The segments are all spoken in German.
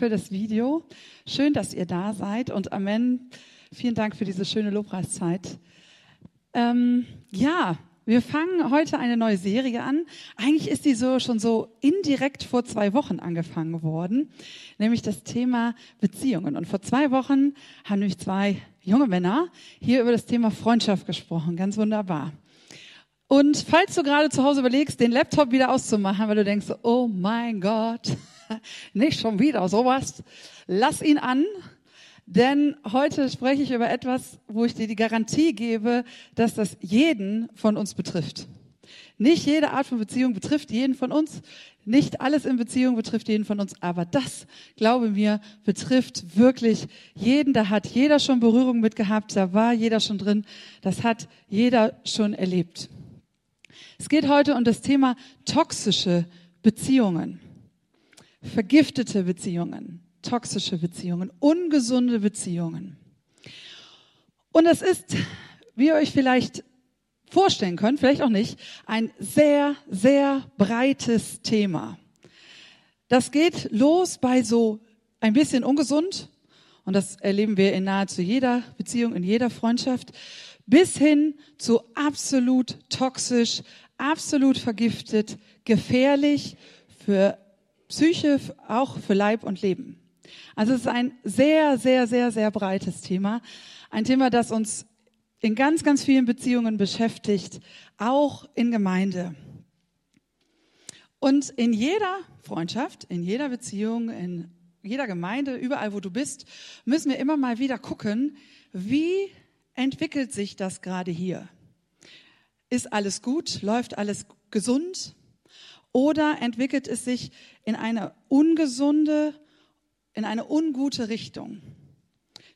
für das Video. Schön, dass ihr da seid und Amen. Vielen Dank für diese schöne Lobpreiszeit. Ähm, ja, wir fangen heute eine neue Serie an. Eigentlich ist die so schon so indirekt vor zwei Wochen angefangen worden, nämlich das Thema Beziehungen. Und vor zwei Wochen haben nämlich zwei junge Männer hier über das Thema Freundschaft gesprochen. Ganz wunderbar. Und falls du gerade zu Hause überlegst, den Laptop wieder auszumachen, weil du denkst, oh mein Gott, nicht schon wieder sowas, lass ihn an denn heute spreche ich über etwas, wo ich dir die Garantie gebe, dass das jeden von uns betrifft. Nicht jede Art von Beziehung betrifft jeden von uns. Nicht alles in Beziehung betrifft jeden von uns. Aber das, glaube mir, betrifft wirklich jeden. Da hat jeder schon Berührung mit gehabt. Da war jeder schon drin. Das hat jeder schon erlebt. Es geht heute um das Thema toxische Beziehungen. Vergiftete Beziehungen toxische Beziehungen, ungesunde Beziehungen. Und es ist, wie ihr euch vielleicht vorstellen könnt, vielleicht auch nicht, ein sehr, sehr breites Thema. Das geht los bei so ein bisschen ungesund, und das erleben wir in nahezu jeder Beziehung, in jeder Freundschaft, bis hin zu absolut toxisch, absolut vergiftet, gefährlich für Psyche, auch für Leib und Leben. Also es ist ein sehr, sehr, sehr, sehr breites Thema. Ein Thema, das uns in ganz, ganz vielen Beziehungen beschäftigt, auch in Gemeinde. Und in jeder Freundschaft, in jeder Beziehung, in jeder Gemeinde, überall wo du bist, müssen wir immer mal wieder gucken, wie entwickelt sich das gerade hier? Ist alles gut? Läuft alles gesund? Oder entwickelt es sich in eine ungesunde, in eine ungute Richtung?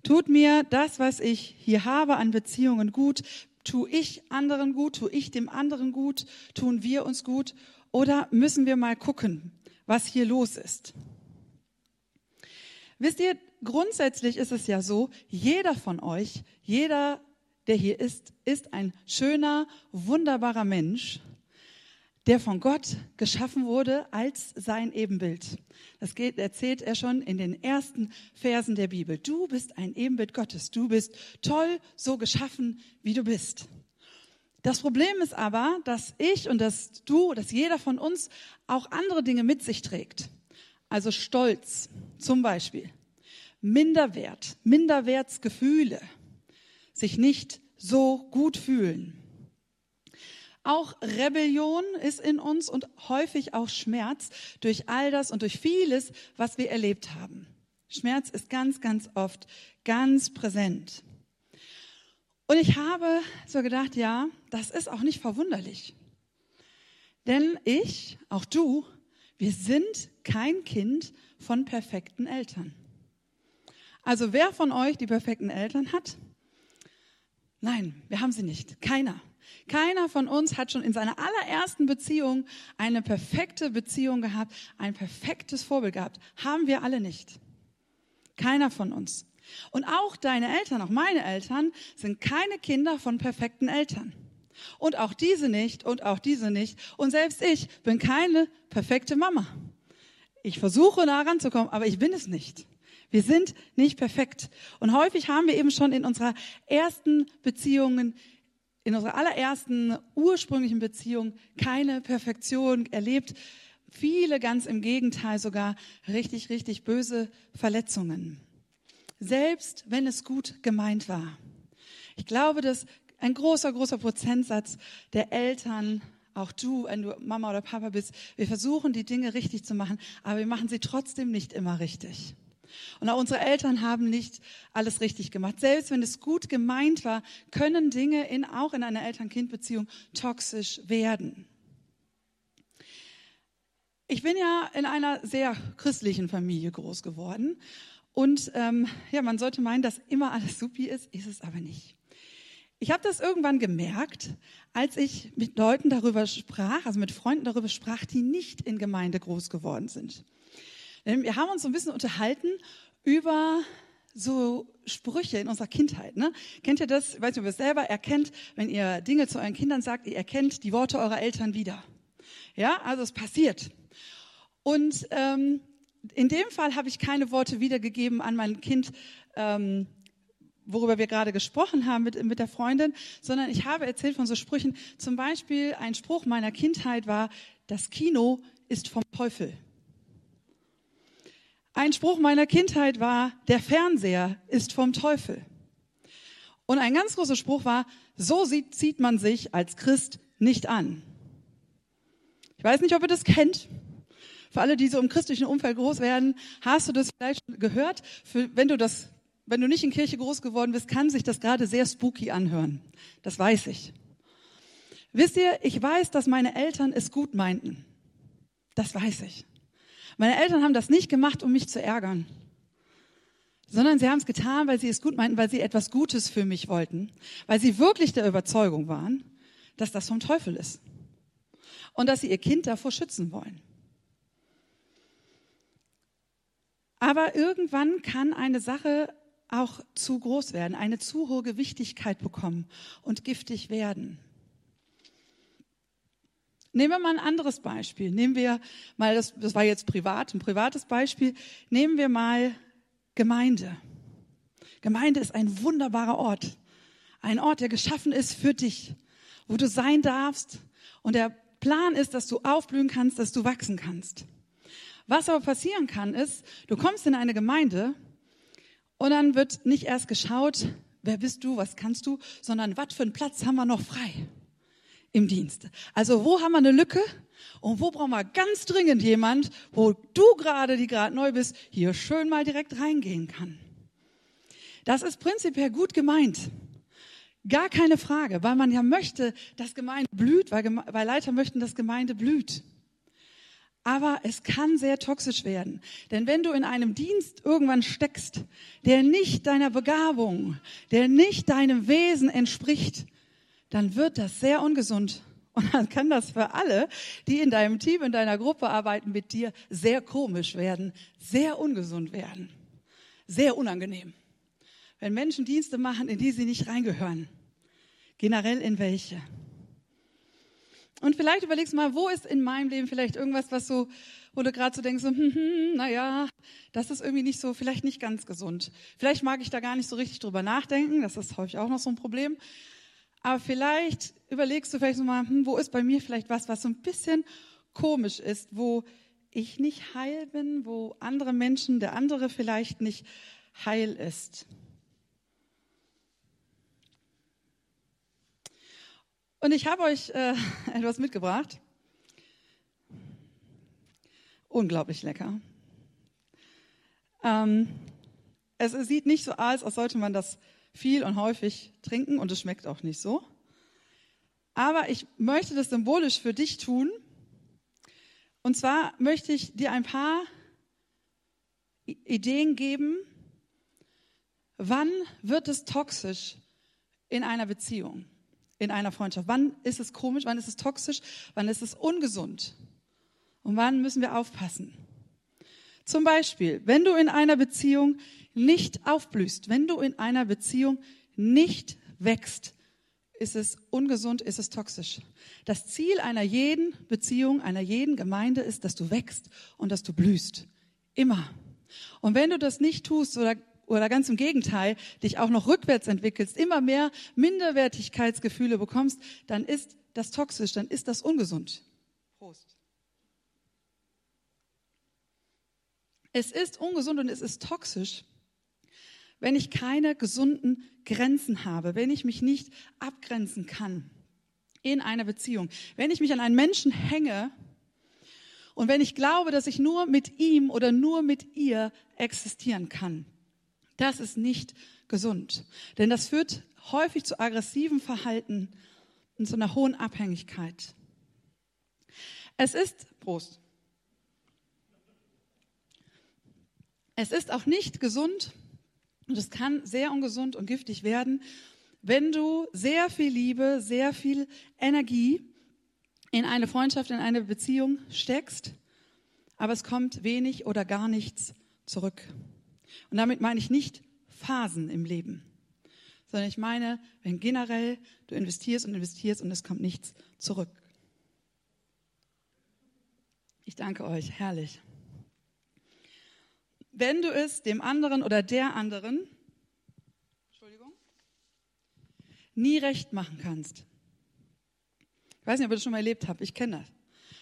Tut mir das, was ich hier habe an Beziehungen gut? Tu ich anderen gut? Tu ich dem anderen gut? Tun wir uns gut? Oder müssen wir mal gucken, was hier los ist? Wisst ihr, grundsätzlich ist es ja so, jeder von euch, jeder, der hier ist, ist ein schöner, wunderbarer Mensch, der von Gott geschaffen wurde als sein Ebenbild. Das geht, erzählt er schon in den ersten Versen der Bibel. Du bist ein Ebenbild Gottes. Du bist toll, so geschaffen, wie du bist. Das Problem ist aber, dass ich und dass du, dass jeder von uns auch andere Dinge mit sich trägt. Also Stolz zum Beispiel, Minderwert, Minderwertsgefühle, sich nicht so gut fühlen auch Rebellion ist in uns und häufig auch Schmerz durch all das und durch vieles, was wir erlebt haben. Schmerz ist ganz, ganz oft ganz präsent. Und ich habe so gedacht, ja, das ist auch nicht verwunderlich. Denn ich, auch du, wir sind kein Kind von perfekten Eltern. Also wer von euch die perfekten Eltern hat? Nein, wir haben sie nicht. Keiner. Keiner von uns hat schon in seiner allerersten Beziehung eine perfekte Beziehung gehabt, ein perfektes Vorbild gehabt. Haben wir alle nicht. Keiner von uns. Und auch deine Eltern, auch meine Eltern, sind keine Kinder von perfekten Eltern. Und auch diese nicht und auch diese nicht. Und selbst ich bin keine perfekte Mama. Ich versuche da ranzukommen, aber ich bin es nicht. Wir sind nicht perfekt. Und häufig haben wir eben schon in unserer ersten Beziehungen in unserer allerersten ursprünglichen Beziehung keine Perfektion erlebt. Viele ganz im Gegenteil sogar richtig, richtig böse Verletzungen. Selbst wenn es gut gemeint war. Ich glaube, dass ein großer, großer Prozentsatz der Eltern auch du, wenn du Mama oder Papa bist, wir versuchen die Dinge richtig zu machen, aber wir machen sie trotzdem nicht immer richtig. Und auch unsere Eltern haben nicht alles richtig gemacht. Selbst wenn es gut gemeint war, können Dinge in, auch in einer Eltern-Kind-Beziehung toxisch werden. Ich bin ja in einer sehr christlichen Familie groß geworden. Und ähm, ja, man sollte meinen, dass immer alles supi ist, ist es aber nicht. Ich habe das irgendwann gemerkt, als ich mit Leuten darüber sprach, also mit Freunden darüber sprach, die nicht in Gemeinde groß geworden sind. Wir haben uns so ein bisschen unterhalten über so Sprüche in unserer Kindheit. Ne? Kennt ihr das? Ich weiß nicht, ob ihr es selber erkennt, wenn ihr Dinge zu euren Kindern sagt, ihr erkennt die Worte eurer Eltern wieder. Ja, also es passiert. Und ähm, in dem Fall habe ich keine Worte wiedergegeben an mein Kind, ähm, worüber wir gerade gesprochen haben mit, mit der Freundin, sondern ich habe erzählt von so Sprüchen. Zum Beispiel ein Spruch meiner Kindheit war, das Kino ist vom Teufel. Ein Spruch meiner Kindheit war, der Fernseher ist vom Teufel. Und ein ganz großer Spruch war, so sieht, zieht man sich als Christ nicht an. Ich weiß nicht, ob ihr das kennt. Für alle, die so im christlichen Umfeld groß werden, hast du das vielleicht gehört? Für, wenn du das, wenn du nicht in Kirche groß geworden bist, kann sich das gerade sehr spooky anhören. Das weiß ich. Wisst ihr, ich weiß, dass meine Eltern es gut meinten. Das weiß ich. Meine Eltern haben das nicht gemacht, um mich zu ärgern, sondern sie haben es getan, weil sie es gut meinten, weil sie etwas Gutes für mich wollten, weil sie wirklich der Überzeugung waren, dass das vom Teufel ist und dass sie ihr Kind davor schützen wollen. Aber irgendwann kann eine Sache auch zu groß werden, eine zu hohe Gewichtigkeit bekommen und giftig werden. Nehmen wir mal ein anderes Beispiel. Nehmen wir mal, das, das war jetzt privat, ein privates Beispiel. Nehmen wir mal Gemeinde. Gemeinde ist ein wunderbarer Ort. Ein Ort, der geschaffen ist für dich, wo du sein darfst. Und der Plan ist, dass du aufblühen kannst, dass du wachsen kannst. Was aber passieren kann, ist, du kommst in eine Gemeinde und dann wird nicht erst geschaut, wer bist du, was kannst du, sondern was für einen Platz haben wir noch frei im Dienst. Also wo haben wir eine Lücke und wo brauchen wir ganz dringend jemand, wo du gerade, die gerade neu bist, hier schön mal direkt reingehen kann. Das ist prinzipiell gut gemeint. Gar keine Frage, weil man ja möchte, dass Gemeinde blüht, weil, weil Leiter möchten, dass Gemeinde blüht. Aber es kann sehr toxisch werden. Denn wenn du in einem Dienst irgendwann steckst, der nicht deiner Begabung, der nicht deinem Wesen entspricht, dann wird das sehr ungesund. Und dann kann das für alle, die in deinem Team, in deiner Gruppe arbeiten mit dir, sehr komisch werden, sehr ungesund werden, sehr unangenehm. Wenn Menschen Dienste machen, in die sie nicht reingehören, generell in welche. Und vielleicht überlegst du mal, wo ist in meinem Leben vielleicht irgendwas, was so, wo du gerade so denkst, so, hm, hm, naja, das ist irgendwie nicht so, vielleicht nicht ganz gesund. Vielleicht mag ich da gar nicht so richtig drüber nachdenken, das ist häufig auch noch so ein Problem. Aber vielleicht überlegst du vielleicht so mal, hm, wo ist bei mir vielleicht was, was so ein bisschen komisch ist, wo ich nicht heil bin, wo andere Menschen, der andere vielleicht nicht heil ist. Und ich habe euch äh, etwas mitgebracht. Unglaublich lecker. Ähm, es sieht nicht so aus, als sollte man das viel und häufig trinken und es schmeckt auch nicht so. Aber ich möchte das symbolisch für dich tun. Und zwar möchte ich dir ein paar Ideen geben, wann wird es toxisch in einer Beziehung, in einer Freundschaft? Wann ist es komisch, wann ist es toxisch, wann ist es ungesund? Und wann müssen wir aufpassen? Zum Beispiel, wenn du in einer Beziehung nicht aufblühst, wenn du in einer Beziehung nicht wächst, ist es ungesund, ist es toxisch. Das Ziel einer jeden Beziehung, einer jeden Gemeinde ist, dass du wächst und dass du blühst. Immer. Und wenn du das nicht tust oder, oder ganz im Gegenteil, dich auch noch rückwärts entwickelst, immer mehr Minderwertigkeitsgefühle bekommst, dann ist das toxisch, dann ist das ungesund. Prost. Es ist ungesund und es ist toxisch, wenn ich keine gesunden Grenzen habe, wenn ich mich nicht abgrenzen kann in einer Beziehung, wenn ich mich an einen Menschen hänge und wenn ich glaube, dass ich nur mit ihm oder nur mit ihr existieren kann. Das ist nicht gesund, denn das führt häufig zu aggressivem Verhalten und zu einer hohen Abhängigkeit. Es ist, Prost, es ist auch nicht gesund, und es kann sehr ungesund und giftig werden, wenn du sehr viel Liebe, sehr viel Energie in eine Freundschaft, in eine Beziehung steckst, aber es kommt wenig oder gar nichts zurück. Und damit meine ich nicht Phasen im Leben, sondern ich meine, wenn generell du investierst und investierst und es kommt nichts zurück. Ich danke euch, herrlich. Wenn du es dem anderen oder der anderen, nie recht machen kannst. Ich weiß nicht, ob ihr das schon mal erlebt habt, ich kenne das.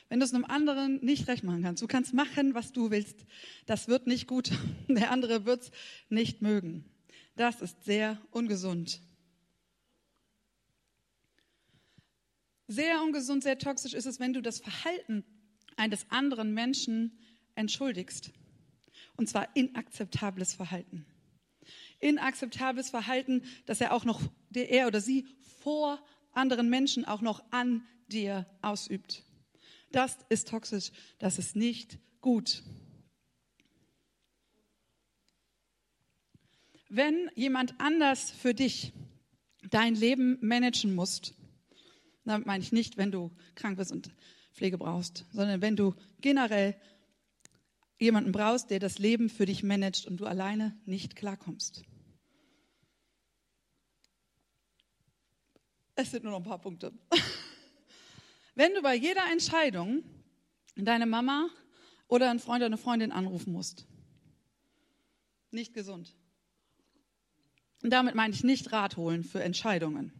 Wenn du es einem anderen nicht recht machen kannst, du kannst machen, was du willst, das wird nicht gut. Der andere wird es nicht mögen. Das ist sehr ungesund. Sehr ungesund, sehr toxisch ist es, wenn du das Verhalten eines anderen Menschen entschuldigst. Und zwar inakzeptables Verhalten. Inakzeptables Verhalten, das er auch noch, er oder sie vor anderen Menschen auch noch an dir ausübt. Das ist toxisch, das ist nicht gut. Wenn jemand anders für dich dein Leben managen muss, damit meine ich nicht, wenn du krank bist und Pflege brauchst, sondern wenn du generell jemanden brauchst, der das Leben für dich managt und du alleine nicht klarkommst. Es sind nur noch ein paar Punkte. Wenn du bei jeder Entscheidung deine Mama oder einen Freund oder eine Freundin anrufen musst, nicht gesund. Und damit meine ich nicht Rat holen für Entscheidungen,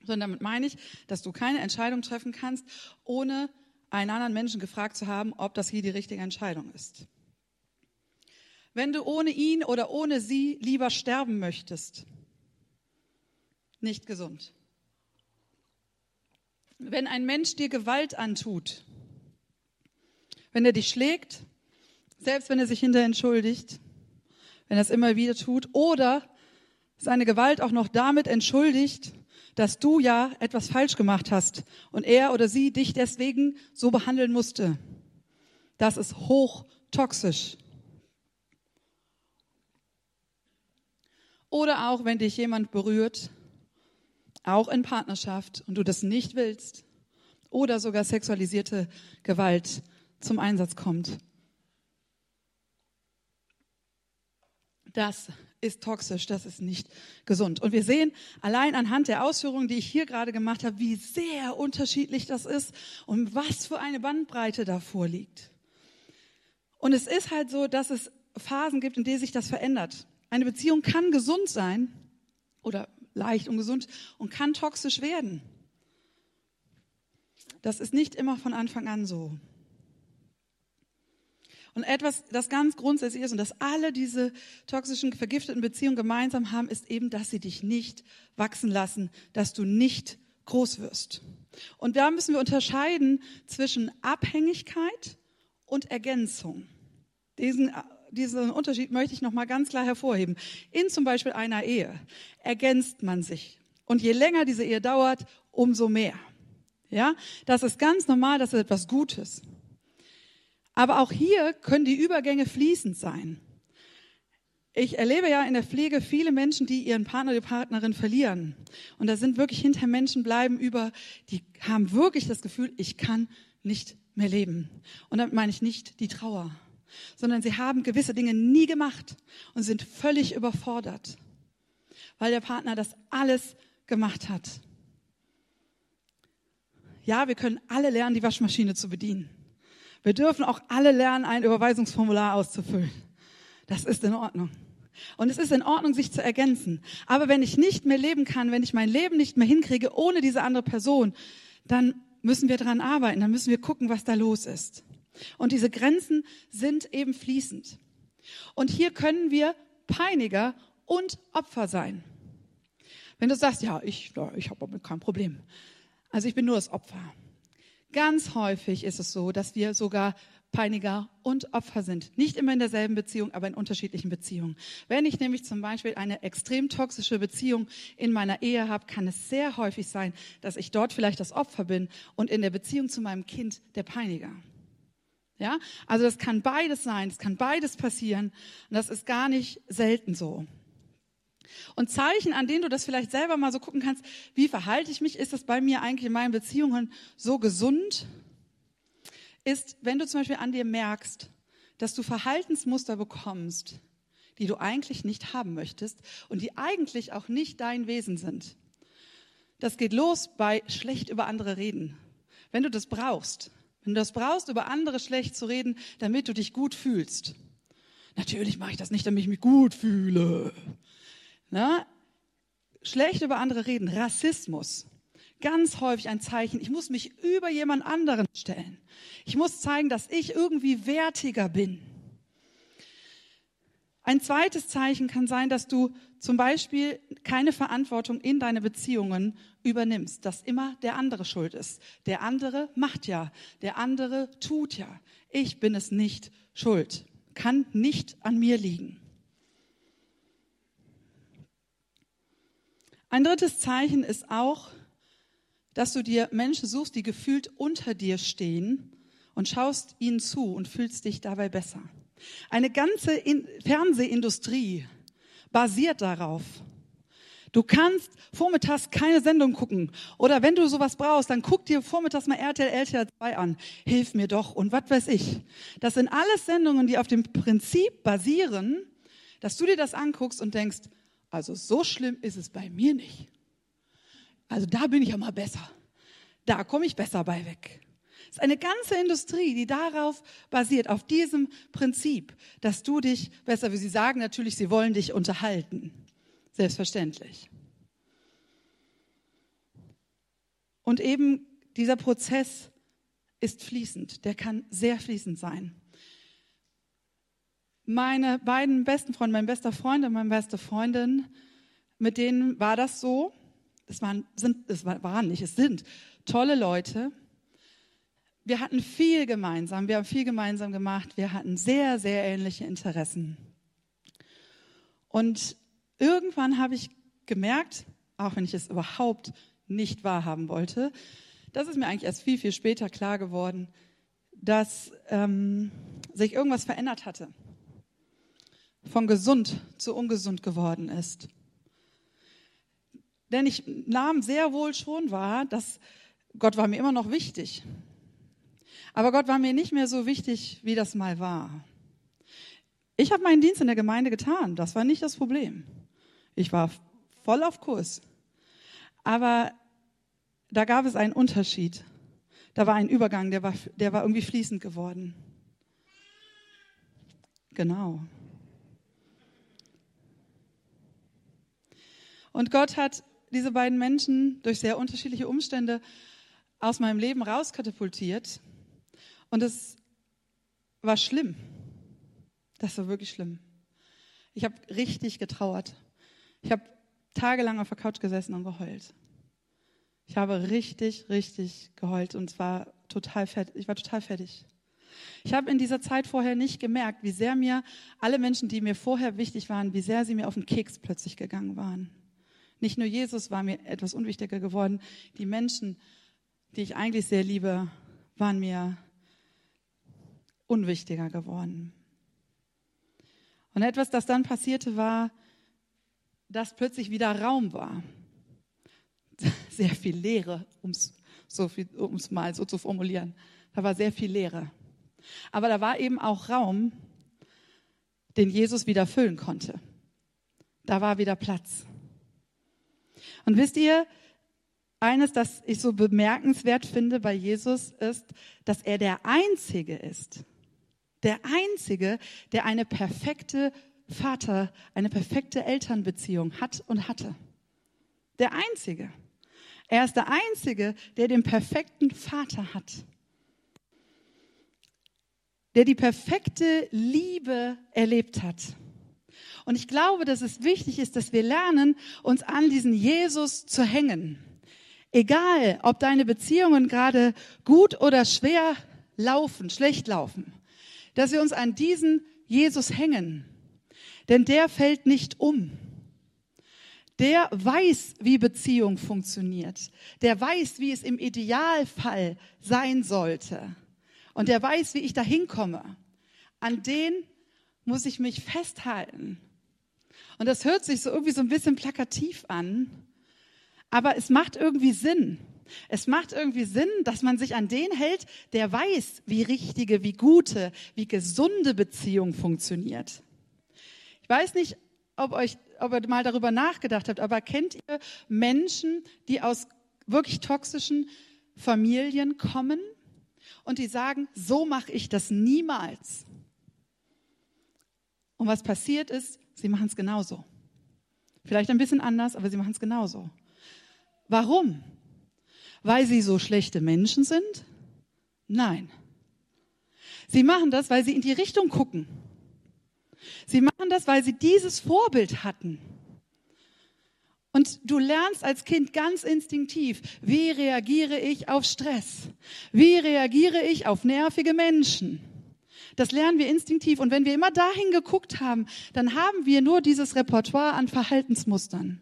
sondern damit meine ich, dass du keine Entscheidung treffen kannst, ohne einen anderen Menschen gefragt zu haben, ob das hier die richtige Entscheidung ist. Wenn du ohne ihn oder ohne sie lieber sterben möchtest, nicht gesund. Wenn ein Mensch dir Gewalt antut, wenn er dich schlägt, selbst wenn er sich hinterher entschuldigt, wenn er es immer wieder tut, oder seine Gewalt auch noch damit entschuldigt, dass du ja etwas falsch gemacht hast und er oder sie dich deswegen so behandeln musste. Das ist hochtoxisch. Oder auch, wenn dich jemand berührt, auch in Partnerschaft, und du das nicht willst, oder sogar sexualisierte Gewalt zum Einsatz kommt. Das ist toxisch, das ist nicht gesund. Und wir sehen allein anhand der Ausführungen, die ich hier gerade gemacht habe, wie sehr unterschiedlich das ist und was für eine Bandbreite davor liegt. Und es ist halt so, dass es Phasen gibt, in denen sich das verändert. Eine Beziehung kann gesund sein oder leicht und gesund und kann toxisch werden. Das ist nicht immer von Anfang an so. Und etwas, das ganz grundsätzlich ist und das alle diese toxischen, vergifteten Beziehungen gemeinsam haben, ist eben, dass sie dich nicht wachsen lassen, dass du nicht groß wirst. Und da müssen wir unterscheiden zwischen Abhängigkeit und Ergänzung. Diesen, diesen Unterschied möchte ich nochmal ganz klar hervorheben. In zum Beispiel einer Ehe ergänzt man sich. Und je länger diese Ehe dauert, umso mehr. Ja, das ist ganz normal, das ist etwas Gutes. Aber auch hier können die Übergänge fließend sein. Ich erlebe ja in der Pflege viele Menschen, die ihren Partner, die Partnerin verlieren. Und da sind wirklich hinter Menschen bleiben über, die haben wirklich das Gefühl, ich kann nicht mehr leben. Und damit meine ich nicht die Trauer, sondern sie haben gewisse Dinge nie gemacht und sind völlig überfordert, weil der Partner das alles gemacht hat. Ja, wir können alle lernen, die Waschmaschine zu bedienen. Wir dürfen auch alle lernen, ein Überweisungsformular auszufüllen. Das ist in Ordnung. Und es ist in Ordnung, sich zu ergänzen. Aber wenn ich nicht mehr leben kann, wenn ich mein Leben nicht mehr hinkriege ohne diese andere Person, dann müssen wir dran arbeiten, dann müssen wir gucken, was da los ist. Und diese Grenzen sind eben fließend. Und hier können wir Peiniger und Opfer sein. Wenn du sagst, ja, ich, ich habe damit kein Problem. Also ich bin nur das Opfer. Ganz häufig ist es so, dass wir sogar Peiniger und Opfer sind. Nicht immer in derselben Beziehung, aber in unterschiedlichen Beziehungen. Wenn ich nämlich zum Beispiel eine extrem toxische Beziehung in meiner Ehe habe, kann es sehr häufig sein, dass ich dort vielleicht das Opfer bin und in der Beziehung zu meinem Kind der Peiniger. Ja, also das kann beides sein, es kann beides passieren und das ist gar nicht selten so. Und Zeichen, an denen du das vielleicht selber mal so gucken kannst, wie verhalte ich mich, ist das bei mir eigentlich in meinen Beziehungen so gesund, ist, wenn du zum Beispiel an dir merkst, dass du Verhaltensmuster bekommst, die du eigentlich nicht haben möchtest und die eigentlich auch nicht dein Wesen sind. Das geht los bei schlecht über andere reden. Wenn du das brauchst, wenn du das brauchst, über andere schlecht zu reden, damit du dich gut fühlst, Natürlich mache ich das nicht, damit ich mich gut fühle. Na? Schlecht über andere reden, Rassismus. Ganz häufig ein Zeichen, ich muss mich über jemand anderen stellen. Ich muss zeigen, dass ich irgendwie wertiger bin. Ein zweites Zeichen kann sein, dass du zum Beispiel keine Verantwortung in deine Beziehungen übernimmst, dass immer der andere schuld ist. Der andere macht ja, der andere tut ja. Ich bin es nicht schuld, kann nicht an mir liegen. Ein drittes Zeichen ist auch, dass du dir Menschen suchst, die gefühlt unter dir stehen und schaust ihnen zu und fühlst dich dabei besser. Eine ganze In Fernsehindustrie basiert darauf. Du kannst vormittags keine Sendung gucken. Oder wenn du sowas brauchst, dann guck dir vormittags mal RTL, RTL 2 an. Hilf mir doch und was weiß ich. Das sind alles Sendungen, die auf dem Prinzip basieren, dass du dir das anguckst und denkst, also so schlimm ist es bei mir nicht. Also da bin ich ja mal besser. Da komme ich besser bei weg. Es ist eine ganze Industrie, die darauf basiert, auf diesem Prinzip, dass du dich besser, wie sie sagen, natürlich, sie wollen dich unterhalten. Selbstverständlich. Und eben dieser Prozess ist fließend, der kann sehr fließend sein. Meine beiden besten Freunde, mein bester Freund und meine beste Freundin, mit denen war das so. Es waren, sind, es waren nicht, es sind tolle Leute wir hatten viel gemeinsam, wir haben viel gemeinsam gemacht, wir hatten sehr, sehr ähnliche Interessen. Und irgendwann habe ich gemerkt, auch wenn ich es überhaupt nicht wahrhaben wollte, das ist mir eigentlich erst viel, viel später klar geworden, dass ähm, sich irgendwas verändert hatte, von gesund zu ungesund geworden ist. Denn ich nahm sehr wohl schon wahr, dass Gott war mir immer noch wichtig. Aber Gott war mir nicht mehr so wichtig, wie das mal war. Ich habe meinen Dienst in der Gemeinde getan. Das war nicht das Problem. Ich war voll auf Kurs. Aber da gab es einen Unterschied. Da war ein Übergang, der war, der war irgendwie fließend geworden. Genau. Und Gott hat diese beiden Menschen durch sehr unterschiedliche Umstände aus meinem Leben rauskatapultiert. Und es war schlimm. Das war wirklich schlimm. Ich habe richtig getrauert. Ich habe tagelang auf der Couch gesessen und geheult. Ich habe richtig, richtig geheult und zwar total fertig. Ich war total fertig. Ich habe in dieser Zeit vorher nicht gemerkt, wie sehr mir alle Menschen, die mir vorher wichtig waren, wie sehr sie mir auf den Keks plötzlich gegangen waren. Nicht nur Jesus war mir etwas unwichtiger geworden, die Menschen, die ich eigentlich sehr liebe, waren mir unwichtiger geworden. Und etwas, das dann passierte, war, dass plötzlich wieder Raum war. Sehr viel Leere, um es so mal so zu formulieren. Da war sehr viel Leere. Aber da war eben auch Raum, den Jesus wieder füllen konnte. Da war wieder Platz. Und wisst ihr, eines, das ich so bemerkenswert finde bei Jesus, ist, dass er der Einzige ist, der Einzige, der eine perfekte Vater, eine perfekte Elternbeziehung hat und hatte. Der Einzige. Er ist der Einzige, der den perfekten Vater hat. Der die perfekte Liebe erlebt hat. Und ich glaube, dass es wichtig ist, dass wir lernen, uns an diesen Jesus zu hängen. Egal, ob deine Beziehungen gerade gut oder schwer laufen, schlecht laufen dass wir uns an diesen Jesus hängen. Denn der fällt nicht um. Der weiß, wie Beziehung funktioniert. Der weiß, wie es im Idealfall sein sollte. Und der weiß, wie ich da hinkomme. An den muss ich mich festhalten. Und das hört sich so irgendwie so ein bisschen plakativ an, aber es macht irgendwie Sinn. Es macht irgendwie Sinn, dass man sich an den hält, der weiß, wie richtige, wie gute, wie gesunde Beziehung funktioniert. Ich weiß nicht, ob, euch, ob ihr mal darüber nachgedacht habt, aber kennt ihr Menschen, die aus wirklich toxischen Familien kommen und die sagen, so mache ich das niemals. Und was passiert ist, sie machen es genauso. Vielleicht ein bisschen anders, aber sie machen es genauso. Warum? Weil sie so schlechte Menschen sind? Nein. Sie machen das, weil sie in die Richtung gucken. Sie machen das, weil sie dieses Vorbild hatten. Und du lernst als Kind ganz instinktiv, wie reagiere ich auf Stress? Wie reagiere ich auf nervige Menschen? Das lernen wir instinktiv. Und wenn wir immer dahin geguckt haben, dann haben wir nur dieses Repertoire an Verhaltensmustern.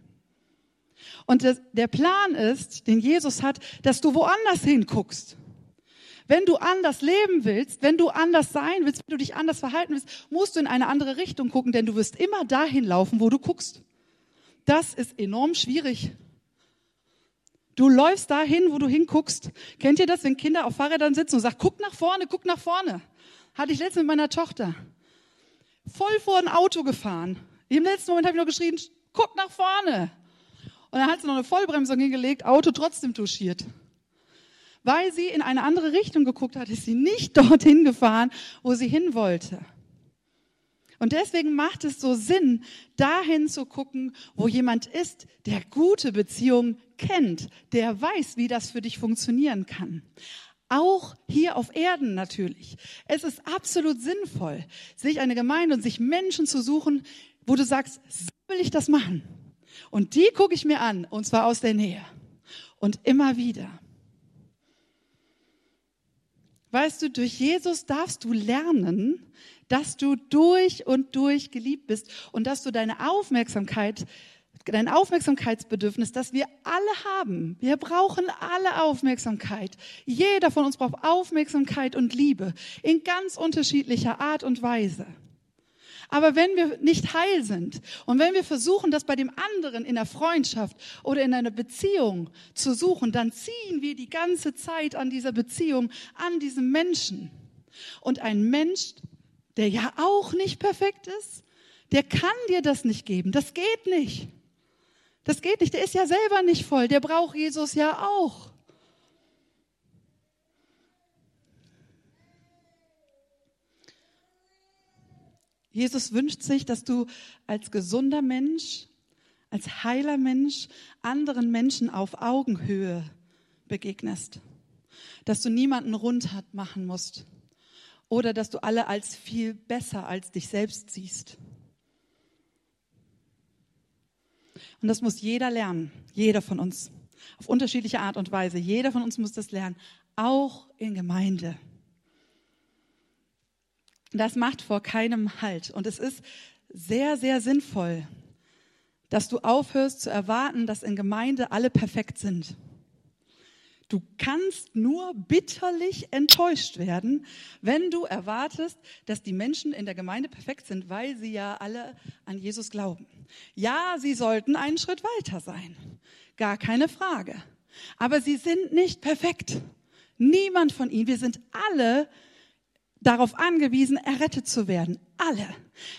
Und der Plan ist, den Jesus hat, dass du woanders hinguckst. Wenn du anders leben willst, wenn du anders sein willst, wenn du dich anders verhalten willst, musst du in eine andere Richtung gucken, denn du wirst immer dahin laufen, wo du guckst. Das ist enorm schwierig. Du läufst dahin, wo du hinguckst. Kennt ihr das, wenn Kinder auf Fahrrädern sitzen und sagen, guck nach vorne, guck nach vorne? Hatte ich letztens mit meiner Tochter. Voll vor ein Auto gefahren. Im letzten Moment habe ich noch geschrien, guck nach vorne. Und dann hat sie noch eine Vollbremsung hingelegt, Auto trotzdem touchiert. Weil sie in eine andere Richtung geguckt hat, ist sie nicht dorthin gefahren, wo sie hin wollte. Und deswegen macht es so Sinn, dahin zu gucken, wo jemand ist, der gute Beziehungen kennt, der weiß, wie das für dich funktionieren kann. Auch hier auf Erden natürlich. Es ist absolut sinnvoll, sich eine Gemeinde und sich Menschen zu suchen, wo du sagst, so will ich das machen. Und die gucke ich mir an, und zwar aus der Nähe. Und immer wieder. Weißt du, durch Jesus darfst du lernen, dass du durch und durch geliebt bist und dass du deine Aufmerksamkeit, dein Aufmerksamkeitsbedürfnis, das wir alle haben. Wir brauchen alle Aufmerksamkeit. Jeder von uns braucht Aufmerksamkeit und Liebe in ganz unterschiedlicher Art und Weise. Aber wenn wir nicht heil sind und wenn wir versuchen, das bei dem anderen in der Freundschaft oder in einer Beziehung zu suchen, dann ziehen wir die ganze Zeit an dieser Beziehung, an diesem Menschen. Und ein Mensch der ja auch nicht perfekt ist, der kann dir das nicht geben. Das geht nicht. Das geht nicht. Der ist ja selber nicht voll. Der braucht Jesus ja auch. Jesus wünscht sich, dass du als gesunder Mensch, als heiler Mensch anderen Menschen auf Augenhöhe begegnest. Dass du niemanden rund machen musst oder dass du alle als viel besser als dich selbst siehst. Und das muss jeder lernen, jeder von uns, auf unterschiedliche Art und Weise. Jeder von uns muss das lernen, auch in Gemeinde. Das macht vor keinem Halt. Und es ist sehr, sehr sinnvoll, dass du aufhörst zu erwarten, dass in Gemeinde alle perfekt sind. Du kannst nur bitterlich enttäuscht werden, wenn du erwartest, dass die Menschen in der Gemeinde perfekt sind, weil sie ja alle an Jesus glauben. Ja, sie sollten einen Schritt weiter sein. Gar keine Frage. Aber sie sind nicht perfekt. Niemand von ihnen. Wir sind alle darauf angewiesen, errettet zu werden. Alle.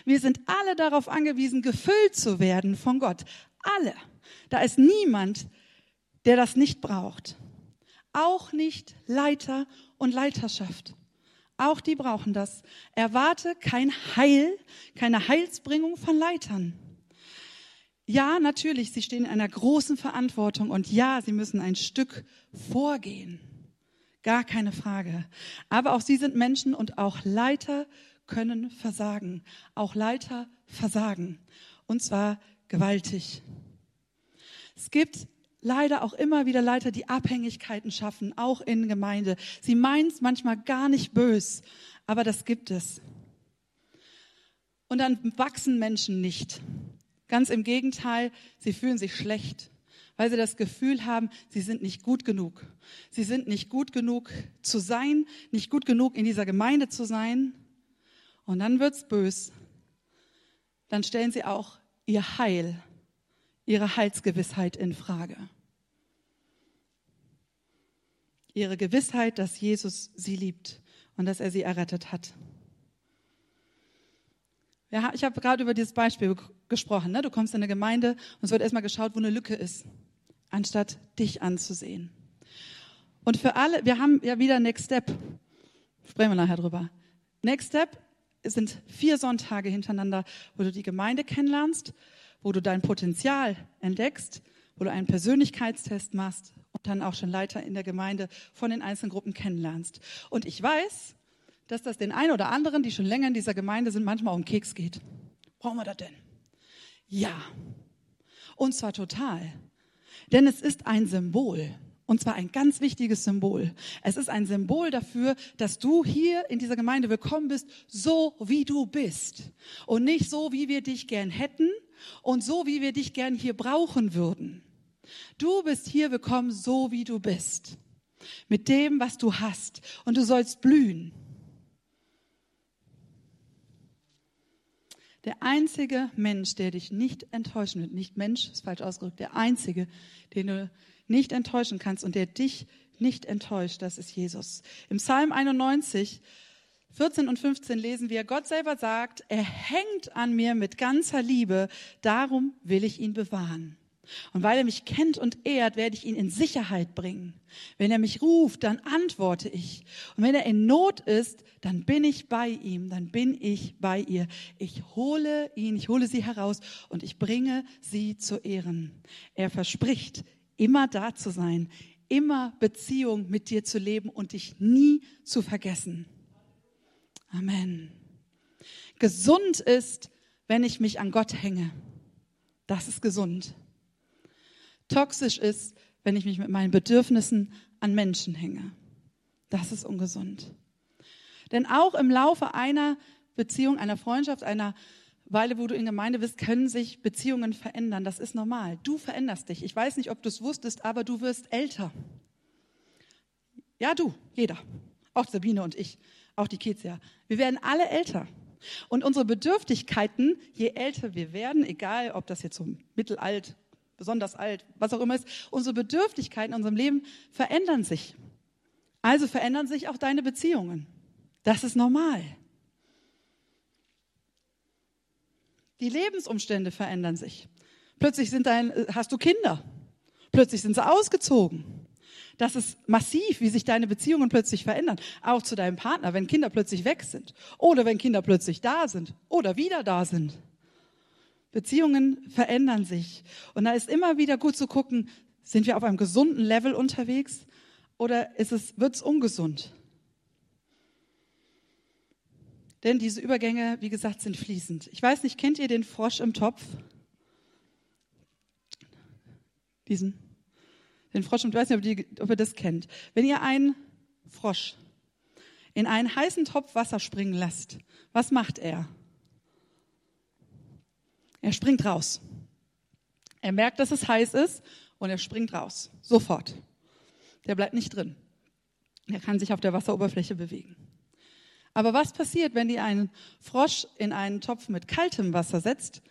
Wir sind alle darauf angewiesen, gefüllt zu werden von Gott. Alle. Da ist niemand, der das nicht braucht auch nicht Leiter und Leiterschaft. Auch die brauchen das. Erwarte kein Heil, keine Heilsbringung von Leitern. Ja, natürlich, sie stehen in einer großen Verantwortung und ja, sie müssen ein Stück vorgehen. Gar keine Frage. Aber auch sie sind Menschen und auch Leiter können versagen. Auch Leiter versagen. Und zwar gewaltig. Es gibt leider auch immer wieder Leiter, die Abhängigkeiten schaffen, auch in Gemeinde. Sie meinen es manchmal gar nicht bös, aber das gibt es. Und dann wachsen Menschen nicht. Ganz im Gegenteil, sie fühlen sich schlecht, weil sie das Gefühl haben, sie sind nicht gut genug. Sie sind nicht gut genug zu sein, nicht gut genug in dieser Gemeinde zu sein. Und dann wird's bös. Dann stellen sie auch ihr Heil ihre Heilsgewissheit in Frage. Ihre Gewissheit, dass Jesus sie liebt und dass er sie errettet hat. Ja, ich habe gerade über dieses Beispiel gesprochen. Ne? Du kommst in eine Gemeinde und es wird erstmal geschaut, wo eine Lücke ist, anstatt dich anzusehen. Und für alle, wir haben ja wieder Next Step. Sprechen wir nachher drüber. Next Step sind vier Sonntage hintereinander, wo du die Gemeinde kennenlernst, wo du dein Potenzial entdeckst, wo du einen Persönlichkeitstest machst und dann auch schon Leiter in der Gemeinde von den einzelnen Gruppen kennenlernst. Und ich weiß, dass das den einen oder anderen, die schon länger in dieser Gemeinde sind, manchmal um Keks geht. Brauchen wir das denn? Ja. Und zwar total. Denn es ist ein Symbol. Und zwar ein ganz wichtiges Symbol. Es ist ein Symbol dafür, dass du hier in dieser Gemeinde willkommen bist, so wie du bist. Und nicht so, wie wir dich gern hätten und so, wie wir dich gern hier brauchen würden. Du bist hier willkommen, so wie du bist. Mit dem, was du hast. Und du sollst blühen. Der einzige Mensch, der dich nicht enttäuschen wird, nicht Mensch, ist falsch ausgedrückt, der einzige, den du nicht enttäuschen kannst und der dich nicht enttäuscht, das ist Jesus. Im Psalm 91, 14 und 15 lesen wir, Gott selber sagt, er hängt an mir mit ganzer Liebe, darum will ich ihn bewahren. Und weil er mich kennt und ehrt, werde ich ihn in Sicherheit bringen. Wenn er mich ruft, dann antworte ich. Und wenn er in Not ist, dann bin ich bei ihm, dann bin ich bei ihr. Ich hole ihn, ich hole sie heraus und ich bringe sie zu Ehren. Er verspricht, immer da zu sein, immer Beziehung mit dir zu leben und dich nie zu vergessen. Amen. Gesund ist, wenn ich mich an Gott hänge. Das ist gesund. Toxisch ist, wenn ich mich mit meinen Bedürfnissen an Menschen hänge. Das ist ungesund. Denn auch im Laufe einer Beziehung, einer Freundschaft, einer Weile, wo du in Gemeinde bist, können sich Beziehungen verändern. Das ist normal. Du veränderst dich. Ich weiß nicht, ob du es wusstest, aber du wirst älter. Ja, du, jeder. Auch Sabine und ich, auch die Kids. Wir werden alle älter. Und unsere Bedürftigkeiten, je älter wir werden, egal ob das jetzt so mittelalt, besonders alt, was auch immer ist, unsere Bedürftigkeiten in unserem Leben verändern sich. Also verändern sich auch deine Beziehungen. Das ist normal. Die Lebensumstände verändern sich. Plötzlich sind dein, hast du Kinder. Plötzlich sind sie ausgezogen. Das ist massiv, wie sich deine Beziehungen plötzlich verändern. Auch zu deinem Partner, wenn Kinder plötzlich weg sind. Oder wenn Kinder plötzlich da sind. Oder wieder da sind. Beziehungen verändern sich. Und da ist immer wieder gut zu gucken, sind wir auf einem gesunden Level unterwegs oder ist es, wird's ungesund? Denn diese Übergänge, wie gesagt, sind fließend. Ich weiß nicht, kennt ihr den Frosch im Topf? Diesen? Den Frosch im Topf, ich weiß nicht, ob ihr das kennt. Wenn ihr einen Frosch in einen heißen Topf Wasser springen lasst, was macht er? Er springt raus. Er merkt, dass es heiß ist und er springt raus. Sofort. Der bleibt nicht drin. Er kann sich auf der Wasseroberfläche bewegen. Aber was passiert, wenn ihr einen Frosch in einen Topf mit kaltem Wasser setzt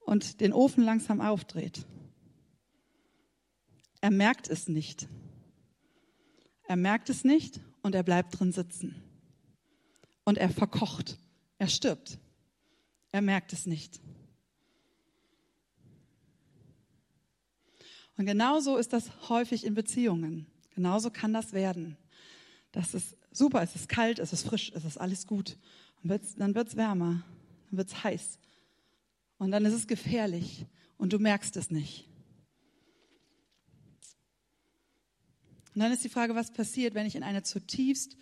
und den Ofen langsam aufdreht? Er merkt es nicht. Er merkt es nicht und er bleibt drin sitzen. Und er verkocht. Er stirbt. Er merkt es nicht. Und genauso ist das häufig in Beziehungen. Genauso kann das werden. Das ist super, es ist kalt, es ist frisch, es ist alles gut. Und wird's, dann wird es wärmer, dann wird es heiß. Und dann ist es gefährlich und du merkst es nicht. Und dann ist die Frage, was passiert, wenn ich in einer zutiefst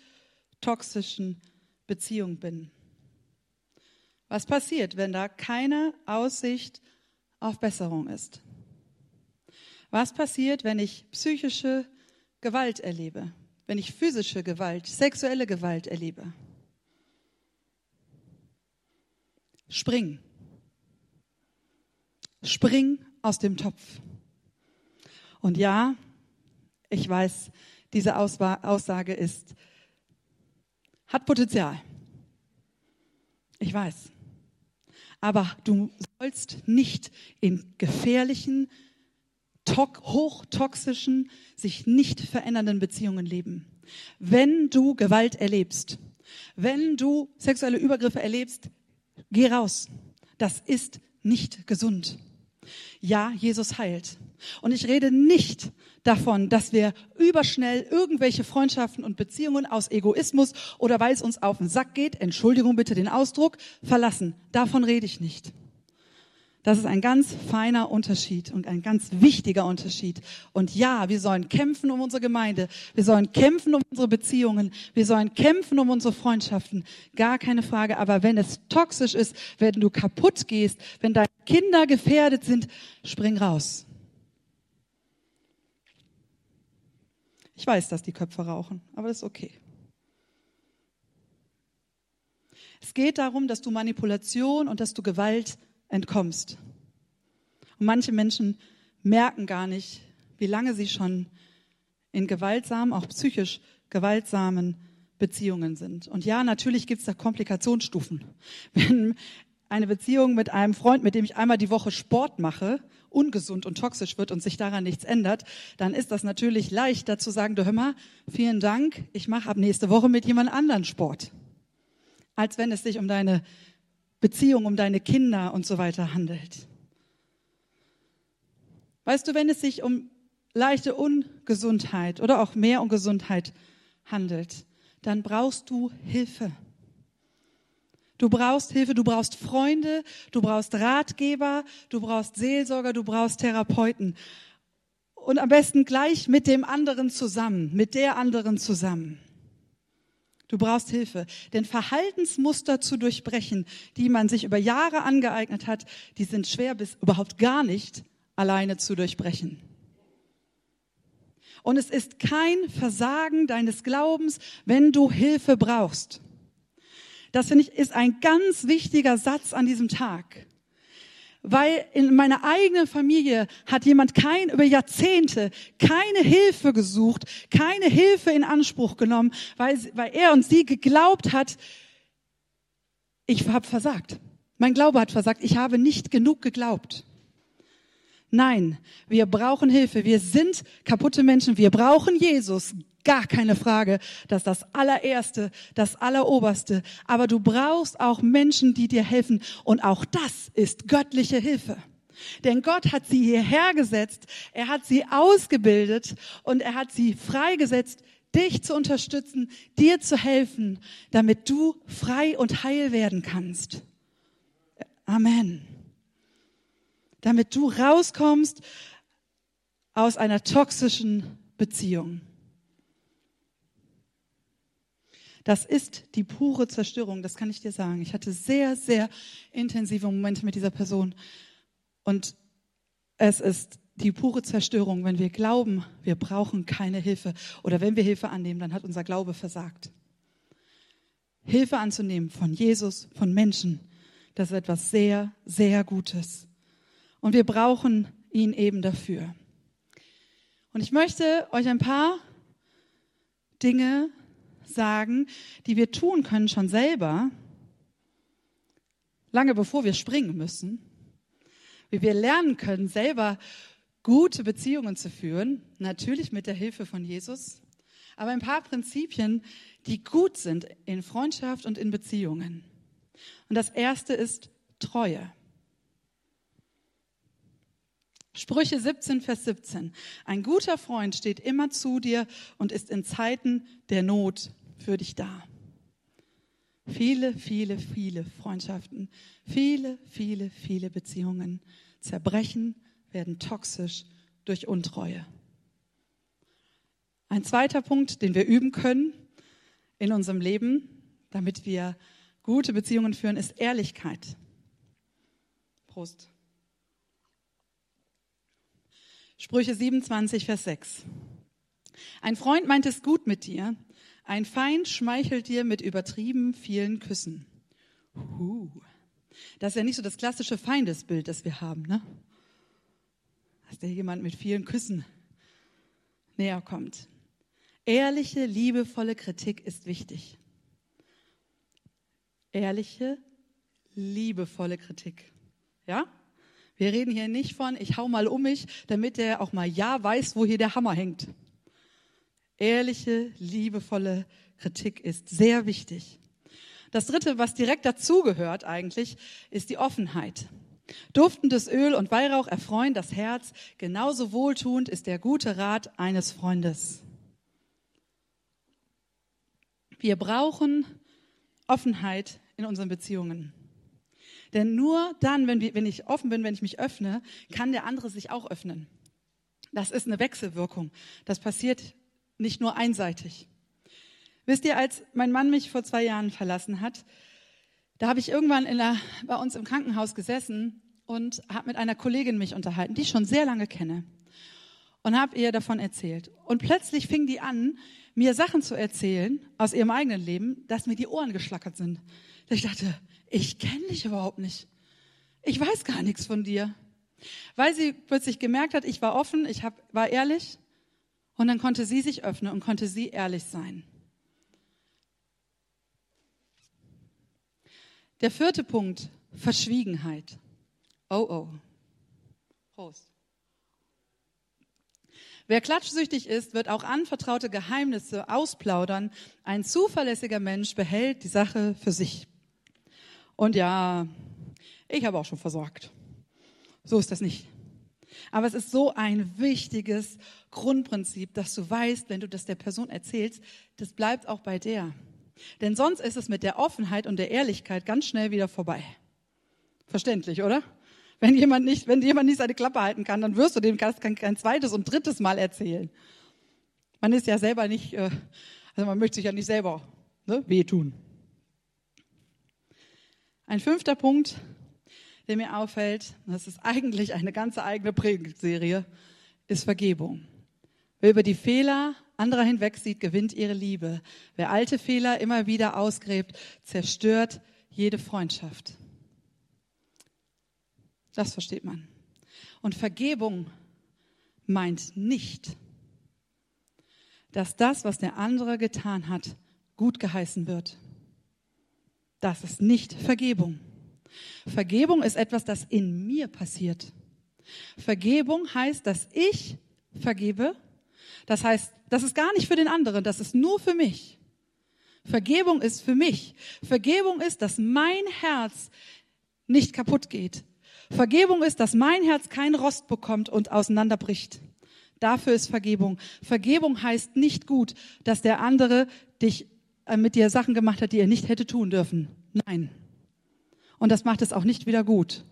toxischen Beziehung bin? Was passiert, wenn da keine Aussicht auf Besserung ist? Was passiert, wenn ich psychische Gewalt erlebe? wenn ich physische Gewalt, sexuelle Gewalt erlebe. Spring. Spring aus dem Topf. Und ja, ich weiß, diese Aussage ist, hat Potenzial. Ich weiß. Aber du sollst nicht in gefährlichen, hochtoxischen, sich nicht verändernden Beziehungen leben. Wenn du Gewalt erlebst, wenn du sexuelle Übergriffe erlebst, geh raus. Das ist nicht gesund. Ja, Jesus heilt. Und ich rede nicht davon, dass wir überschnell irgendwelche Freundschaften und Beziehungen aus Egoismus oder weil es uns auf den Sack geht, Entschuldigung bitte den Ausdruck, verlassen. Davon rede ich nicht. Das ist ein ganz feiner Unterschied und ein ganz wichtiger Unterschied. Und ja, wir sollen kämpfen um unsere Gemeinde. Wir sollen kämpfen um unsere Beziehungen. Wir sollen kämpfen um unsere Freundschaften. Gar keine Frage. Aber wenn es toxisch ist, wenn du kaputt gehst, wenn deine Kinder gefährdet sind, spring raus. Ich weiß, dass die Köpfe rauchen, aber das ist okay. Es geht darum, dass du Manipulation und dass du Gewalt entkommst. Und manche Menschen merken gar nicht, wie lange sie schon in gewaltsamen, auch psychisch gewaltsamen Beziehungen sind. Und ja, natürlich gibt es da Komplikationsstufen. Wenn eine Beziehung mit einem Freund, mit dem ich einmal die Woche Sport mache, ungesund und toxisch wird und sich daran nichts ändert, dann ist das natürlich leichter zu sagen, du hör mal, vielen Dank, ich mache ab nächste Woche mit jemand anderen Sport. Als wenn es sich um deine Beziehung, um deine Kinder und so weiter handelt. Weißt du, wenn es sich um leichte Ungesundheit oder auch mehr Ungesundheit handelt, dann brauchst du Hilfe. Du brauchst Hilfe, du brauchst Freunde, du brauchst Ratgeber, du brauchst Seelsorger, du brauchst Therapeuten. Und am besten gleich mit dem anderen zusammen, mit der anderen zusammen. Du brauchst Hilfe. Denn Verhaltensmuster zu durchbrechen, die man sich über Jahre angeeignet hat, die sind schwer bis überhaupt gar nicht alleine zu durchbrechen. Und es ist kein Versagen deines Glaubens, wenn du Hilfe brauchst. Das finde ich ist ein ganz wichtiger Satz an diesem Tag weil in meiner eigenen Familie hat jemand kein, über Jahrzehnte keine Hilfe gesucht, keine Hilfe in Anspruch genommen, weil, weil er und sie geglaubt hat, ich habe versagt. Mein Glaube hat versagt. Ich habe nicht genug geglaubt. Nein, wir brauchen Hilfe. Wir sind kaputte Menschen. Wir brauchen Jesus. Gar keine Frage. Das ist das allererste, das alleroberste. Aber du brauchst auch Menschen, die dir helfen. Und auch das ist göttliche Hilfe. Denn Gott hat sie hierher gesetzt. Er hat sie ausgebildet und er hat sie freigesetzt, dich zu unterstützen, dir zu helfen, damit du frei und heil werden kannst. Amen damit du rauskommst aus einer toxischen Beziehung. Das ist die pure Zerstörung, das kann ich dir sagen. Ich hatte sehr, sehr intensive Momente mit dieser Person. Und es ist die pure Zerstörung, wenn wir glauben, wir brauchen keine Hilfe. Oder wenn wir Hilfe annehmen, dann hat unser Glaube versagt. Hilfe anzunehmen von Jesus, von Menschen, das ist etwas sehr, sehr Gutes. Und wir brauchen ihn eben dafür. Und ich möchte euch ein paar Dinge sagen, die wir tun können schon selber, lange bevor wir springen müssen, wie wir lernen können, selber gute Beziehungen zu führen, natürlich mit der Hilfe von Jesus, aber ein paar Prinzipien, die gut sind in Freundschaft und in Beziehungen. Und das erste ist Treue. Sprüche 17, Vers 17. Ein guter Freund steht immer zu dir und ist in Zeiten der Not für dich da. Viele, viele, viele Freundschaften, viele, viele, viele Beziehungen zerbrechen, werden toxisch durch Untreue. Ein zweiter Punkt, den wir üben können in unserem Leben, damit wir gute Beziehungen führen, ist Ehrlichkeit. Prost. Sprüche 27, Vers 6. Ein Freund meint es gut mit dir, ein Feind schmeichelt dir mit übertrieben vielen Küssen. Huh. Das ist ja nicht so das klassische Feindesbild, das wir haben, ne? Dass dir jemand mit vielen Küssen näher kommt. Ehrliche, liebevolle Kritik ist wichtig. Ehrliche, liebevolle Kritik. Ja? Wir reden hier nicht von, ich hau mal um mich, damit der auch mal ja weiß, wo hier der Hammer hängt. Ehrliche, liebevolle Kritik ist sehr wichtig. Das dritte, was direkt dazugehört eigentlich, ist die Offenheit. Duftendes Öl und Weihrauch erfreuen das Herz, genauso wohltuend ist der gute Rat eines Freundes. Wir brauchen Offenheit in unseren Beziehungen. Denn nur dann, wenn, wir, wenn ich offen bin, wenn ich mich öffne, kann der andere sich auch öffnen. Das ist eine Wechselwirkung. Das passiert nicht nur einseitig. Wisst ihr, als mein Mann mich vor zwei Jahren verlassen hat, da habe ich irgendwann der, bei uns im Krankenhaus gesessen und habe mit einer Kollegin mich unterhalten, die ich schon sehr lange kenne. Und habe ihr davon erzählt. Und plötzlich fing die an, mir Sachen zu erzählen aus ihrem eigenen Leben, dass mir die Ohren geschlackert sind. Ich dachte, ich kenne dich überhaupt nicht. Ich weiß gar nichts von dir. Weil sie plötzlich gemerkt hat, ich war offen, ich hab, war ehrlich. Und dann konnte sie sich öffnen und konnte sie ehrlich sein. Der vierte Punkt, Verschwiegenheit. Oh oh. Prost. Wer klatschsüchtig ist, wird auch anvertraute Geheimnisse ausplaudern. Ein zuverlässiger Mensch behält die Sache für sich. Und ja, ich habe auch schon versorgt. So ist das nicht. Aber es ist so ein wichtiges Grundprinzip, dass du weißt, wenn du das der Person erzählst, das bleibt auch bei der. Denn sonst ist es mit der Offenheit und der Ehrlichkeit ganz schnell wieder vorbei. Verständlich, oder? Wenn jemand nicht, wenn jemand nicht seine Klappe halten kann, dann wirst du dem kein, kein zweites und drittes Mal erzählen. Man ist ja selber nicht, äh, also man möchte sich ja nicht selber ne, wehtun. Ein fünfter Punkt, der mir auffällt, das ist eigentlich eine ganze eigene Predigtserie, ist Vergebung. Wer über die Fehler anderer hinwegsieht, gewinnt ihre Liebe. Wer alte Fehler immer wieder ausgräbt, zerstört jede Freundschaft. Das versteht man. Und Vergebung meint nicht, dass das, was der andere getan hat, gut geheißen wird. Das ist nicht Vergebung. Vergebung ist etwas, das in mir passiert. Vergebung heißt, dass ich vergebe. Das heißt, das ist gar nicht für den anderen, das ist nur für mich. Vergebung ist für mich. Vergebung ist, dass mein Herz nicht kaputt geht. Vergebung ist, dass mein Herz keinen Rost bekommt und auseinanderbricht. Dafür ist Vergebung. Vergebung heißt nicht gut, dass der andere dich mit dir Sachen gemacht hat, die er nicht hätte tun dürfen. Nein. Und das macht es auch nicht wieder gut.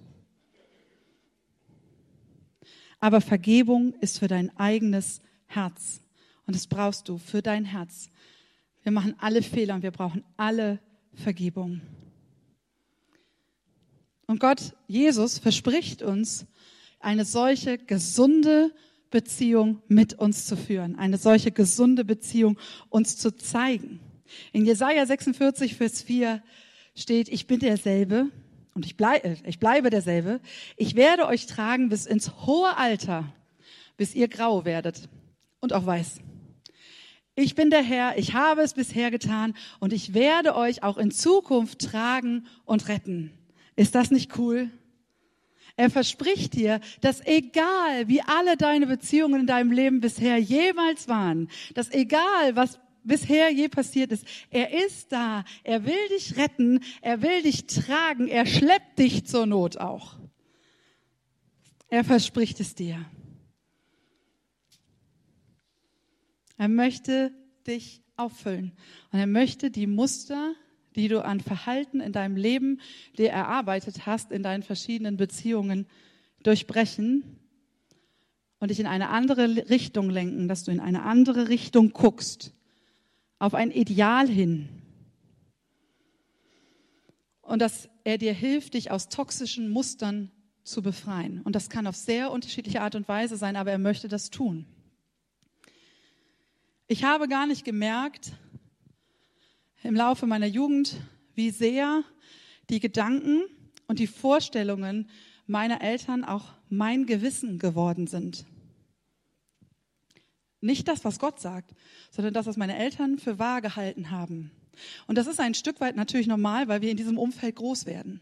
Aber Vergebung ist für dein eigenes Herz. Und das brauchst du für dein Herz. Wir machen alle Fehler und wir brauchen alle Vergebung. Und Gott, Jesus, verspricht uns, eine solche gesunde Beziehung mit uns zu führen, eine solche gesunde Beziehung uns zu zeigen. In Jesaja 46, Vers 4 steht, ich bin derselbe und ich bleibe, ich bleibe derselbe. Ich werde euch tragen bis ins hohe Alter, bis ihr grau werdet und auch weiß. Ich bin der Herr, ich habe es bisher getan und ich werde euch auch in Zukunft tragen und retten. Ist das nicht cool? Er verspricht dir, dass egal wie alle deine Beziehungen in deinem Leben bisher jemals waren, dass egal was bisher je passiert ist, er ist da, er will dich retten, er will dich tragen, er schleppt dich zur Not auch. Er verspricht es dir. Er möchte dich auffüllen. Und er möchte die Muster die du an Verhalten in deinem Leben dir erarbeitet hast, in deinen verschiedenen Beziehungen durchbrechen und dich in eine andere Richtung lenken, dass du in eine andere Richtung guckst, auf ein Ideal hin. Und dass er dir hilft, dich aus toxischen Mustern zu befreien. Und das kann auf sehr unterschiedliche Art und Weise sein, aber er möchte das tun. Ich habe gar nicht gemerkt, im Laufe meiner Jugend, wie sehr die Gedanken und die Vorstellungen meiner Eltern auch mein Gewissen geworden sind. Nicht das, was Gott sagt, sondern das, was meine Eltern für wahr gehalten haben. Und das ist ein Stück weit natürlich normal, weil wir in diesem Umfeld groß werden.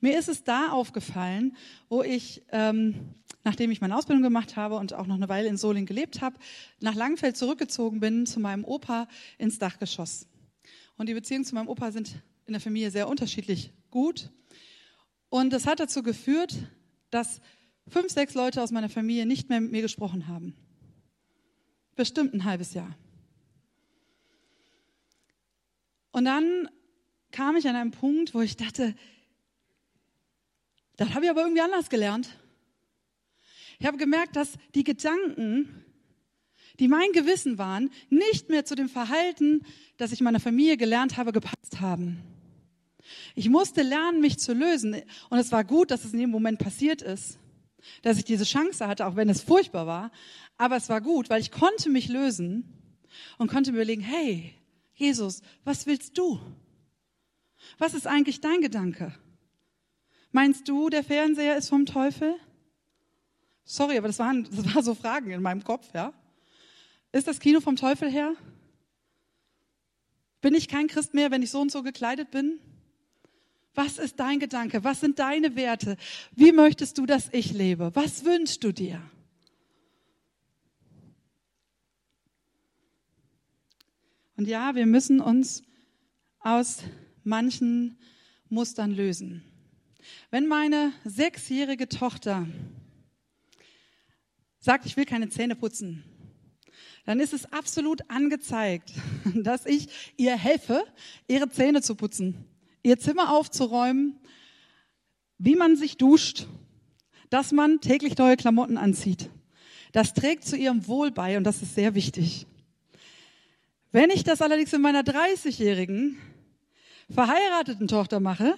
Mir ist es da aufgefallen, wo ich, ähm, nachdem ich meine Ausbildung gemacht habe und auch noch eine Weile in Solingen gelebt habe, nach Langfeld zurückgezogen bin zu meinem Opa ins Dachgeschoss. Und die Beziehungen zu meinem Opa sind in der Familie sehr unterschiedlich gut. Und das hat dazu geführt, dass fünf, sechs Leute aus meiner Familie nicht mehr mit mir gesprochen haben. Bestimmt ein halbes Jahr. Und dann kam ich an einen Punkt, wo ich dachte, das habe ich aber irgendwie anders gelernt. Ich habe gemerkt, dass die Gedanken, die mein Gewissen waren, nicht mehr zu dem Verhalten, das ich meiner Familie gelernt habe, gepasst haben. Ich musste lernen, mich zu lösen. Und es war gut, dass es in dem Moment passiert ist, dass ich diese Chance hatte, auch wenn es furchtbar war. Aber es war gut, weil ich konnte mich lösen und konnte mir überlegen, hey, Jesus, was willst du? Was ist eigentlich dein Gedanke? Meinst du, der Fernseher ist vom Teufel? Sorry, aber das waren, das waren so Fragen in meinem Kopf, ja? Ist das Kino vom Teufel her? Bin ich kein Christ mehr, wenn ich so und so gekleidet bin? Was ist dein Gedanke? Was sind deine Werte? Wie möchtest du, dass ich lebe? Was wünschst du dir? Und ja, wir müssen uns aus manchen Mustern lösen. Wenn meine sechsjährige Tochter sagt, ich will keine Zähne putzen, dann ist es absolut angezeigt, dass ich ihr helfe, ihre Zähne zu putzen, ihr Zimmer aufzuräumen, wie man sich duscht, dass man täglich neue Klamotten anzieht. Das trägt zu ihrem Wohl bei und das ist sehr wichtig. Wenn ich das allerdings in meiner 30-jährigen verheirateten Tochter mache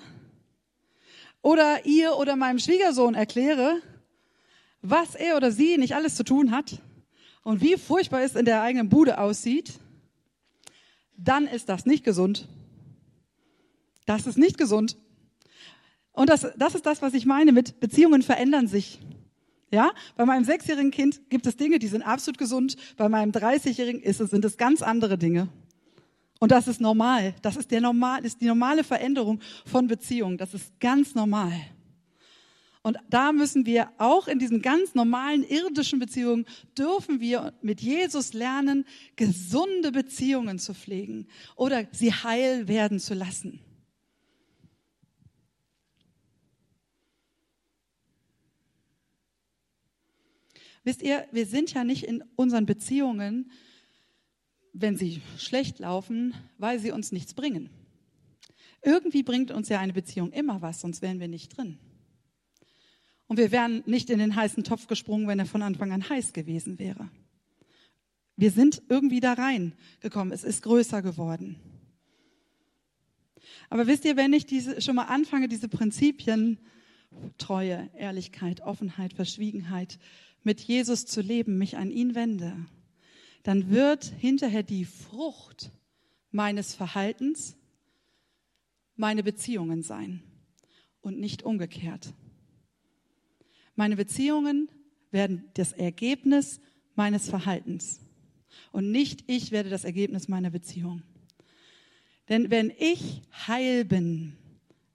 oder ihr oder meinem Schwiegersohn erkläre, was er oder sie nicht alles zu tun hat und wie furchtbar es in der eigenen Bude aussieht, dann ist das nicht gesund. Das ist nicht gesund. Und das, das ist das, was ich meine mit Beziehungen verändern sich. Ja, bei meinem sechsjährigen Kind gibt es Dinge, die sind absolut gesund. Bei meinem 30-jährigen ist es, sind es ganz andere Dinge. Und das ist normal. Das ist der normal, ist die normale Veränderung von Beziehungen. Das ist ganz normal. Und da müssen wir auch in diesen ganz normalen irdischen Beziehungen dürfen wir mit Jesus lernen, gesunde Beziehungen zu pflegen oder sie heil werden zu lassen. Wisst ihr, wir sind ja nicht in unseren Beziehungen, wenn sie schlecht laufen, weil sie uns nichts bringen. Irgendwie bringt uns ja eine Beziehung immer was, sonst wären wir nicht drin. Und wir wären nicht in den heißen Topf gesprungen, wenn er von Anfang an heiß gewesen wäre. Wir sind irgendwie da reingekommen. Es ist größer geworden. Aber wisst ihr, wenn ich diese, schon mal anfange, diese Prinzipien, Treue, Ehrlichkeit, Offenheit, Verschwiegenheit, mit Jesus zu leben, mich an ihn wende, dann wird hinterher die Frucht meines Verhaltens meine Beziehungen sein und nicht umgekehrt. Meine Beziehungen werden das Ergebnis meines Verhaltens und nicht ich werde das Ergebnis meiner Beziehung. Denn wenn ich heil bin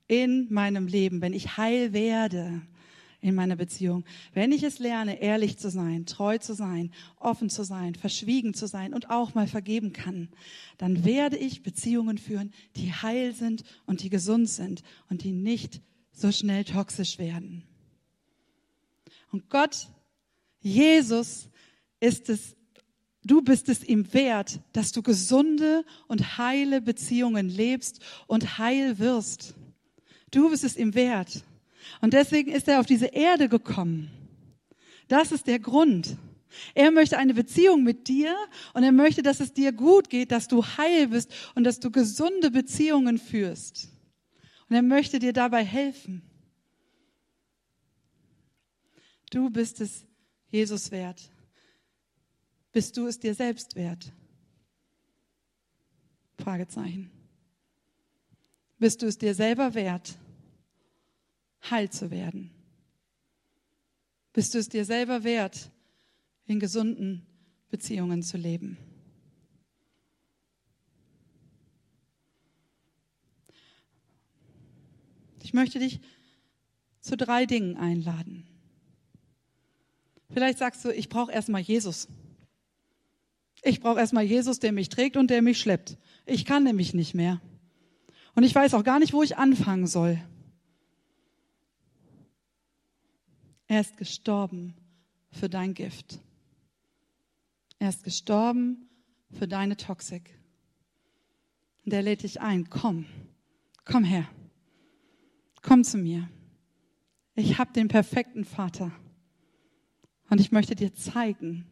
in meinem Leben, wenn ich heil werde, in meiner Beziehung. Wenn ich es lerne, ehrlich zu sein, treu zu sein, offen zu sein, verschwiegen zu sein und auch mal vergeben kann, dann werde ich Beziehungen führen, die heil sind und die gesund sind und die nicht so schnell toxisch werden. Und Gott, Jesus, ist es, du bist es ihm wert, dass du gesunde und heile Beziehungen lebst und heil wirst. Du bist es ihm wert. Und deswegen ist er auf diese Erde gekommen. Das ist der Grund. Er möchte eine Beziehung mit dir und er möchte, dass es dir gut geht, dass du heil bist und dass du gesunde Beziehungen führst. Und er möchte dir dabei helfen. Du bist es Jesus wert. Bist du es dir selbst wert? Fragezeichen. Bist du es dir selber wert? Heil zu werden? Bist du es dir selber wert, in gesunden Beziehungen zu leben? Ich möchte dich zu drei Dingen einladen. Vielleicht sagst du, ich brauche erstmal Jesus. Ich brauche erstmal Jesus, der mich trägt und der mich schleppt. Ich kann nämlich nicht mehr. Und ich weiß auch gar nicht, wo ich anfangen soll. Er ist gestorben für dein Gift. Er ist gestorben für deine Toxik. Und er lädt dich ein, komm, komm her, komm zu mir. Ich habe den perfekten Vater. Und ich möchte dir zeigen,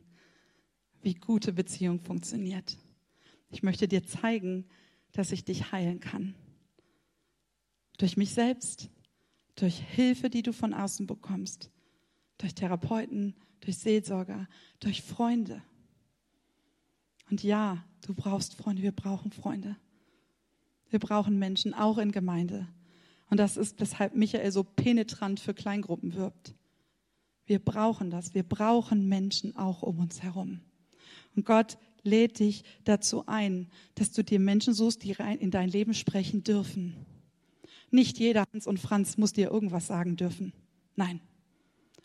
wie gute Beziehung funktioniert. Ich möchte dir zeigen, dass ich dich heilen kann. Durch mich selbst, durch Hilfe, die du von außen bekommst, durch Therapeuten, durch Seelsorger, durch Freunde. Und ja, du brauchst Freunde, wir brauchen Freunde. Wir brauchen Menschen, auch in Gemeinde. Und das ist, weshalb Michael so penetrant für Kleingruppen wirbt. Wir brauchen das. Wir brauchen Menschen auch um uns herum. Und Gott lädt dich dazu ein, dass du dir Menschen suchst, die rein in dein Leben sprechen dürfen. Nicht jeder Hans und Franz muss dir irgendwas sagen dürfen. Nein.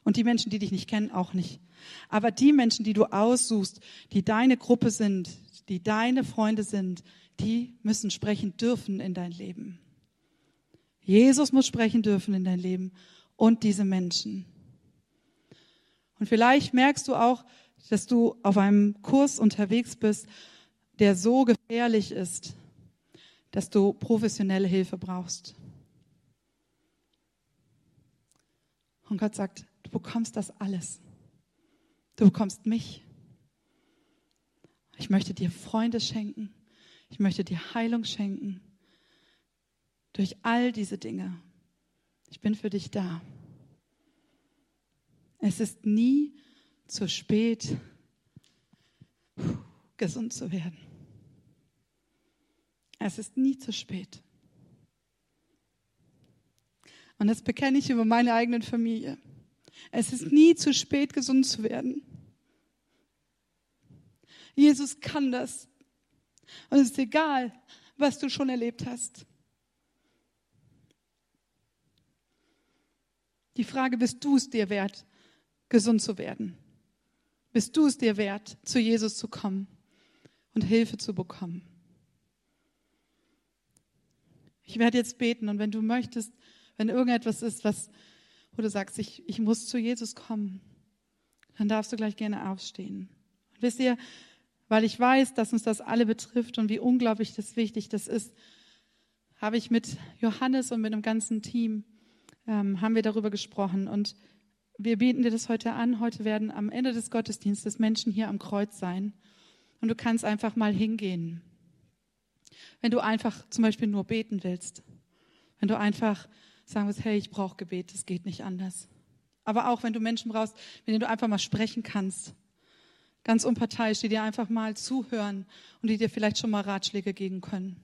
Und die Menschen, die dich nicht kennen, auch nicht. Aber die Menschen, die du aussuchst, die deine Gruppe sind, die deine Freunde sind, die müssen sprechen dürfen in dein Leben. Jesus muss sprechen dürfen in dein Leben und diese Menschen. Und vielleicht merkst du auch, dass du auf einem Kurs unterwegs bist, der so gefährlich ist, dass du professionelle Hilfe brauchst. Und Gott sagt, bekommst das alles. Du bekommst mich. Ich möchte dir Freunde schenken. Ich möchte dir Heilung schenken. Durch all diese Dinge. Ich bin für dich da. Es ist nie zu spät, gesund zu werden. Es ist nie zu spät. Und das bekenne ich über meine eigene Familie. Es ist nie zu spät, gesund zu werden. Jesus kann das. Und es ist egal, was du schon erlebt hast. Die Frage, bist du es dir wert, gesund zu werden? Bist du es dir wert, zu Jesus zu kommen und Hilfe zu bekommen? Ich werde jetzt beten und wenn du möchtest, wenn irgendetwas ist, was, wo du sagst, ich, ich muss zu Jesus kommen, dann darfst du gleich gerne aufstehen. Und wisst ihr, weil ich weiß, dass uns das alle betrifft und wie unglaublich das wichtig das ist, habe ich mit Johannes und mit dem ganzen Team, ähm, haben wir darüber gesprochen und wir bieten dir das heute an. Heute werden am Ende des Gottesdienstes Menschen hier am Kreuz sein. Und du kannst einfach mal hingehen. Wenn du einfach zum Beispiel nur beten willst. Wenn du einfach sagen willst, hey, ich brauche Gebet, das geht nicht anders. Aber auch wenn du Menschen brauchst, mit denen du einfach mal sprechen kannst. Ganz unparteiisch, die dir einfach mal zuhören und die dir vielleicht schon mal Ratschläge geben können.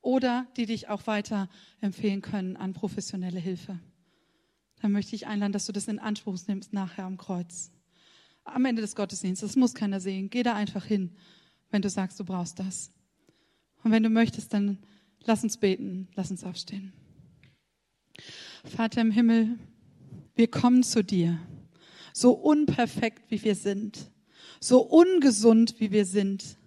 Oder die dich auch weiter empfehlen können an professionelle Hilfe dann möchte ich einladen, dass du das in Anspruch nimmst nachher am Kreuz. Am Ende des Gottesdienstes. Das muss keiner sehen. Geh da einfach hin, wenn du sagst, du brauchst das. Und wenn du möchtest, dann lass uns beten, lass uns aufstehen. Vater im Himmel, wir kommen zu dir, so unperfekt wie wir sind, so ungesund wie wir sind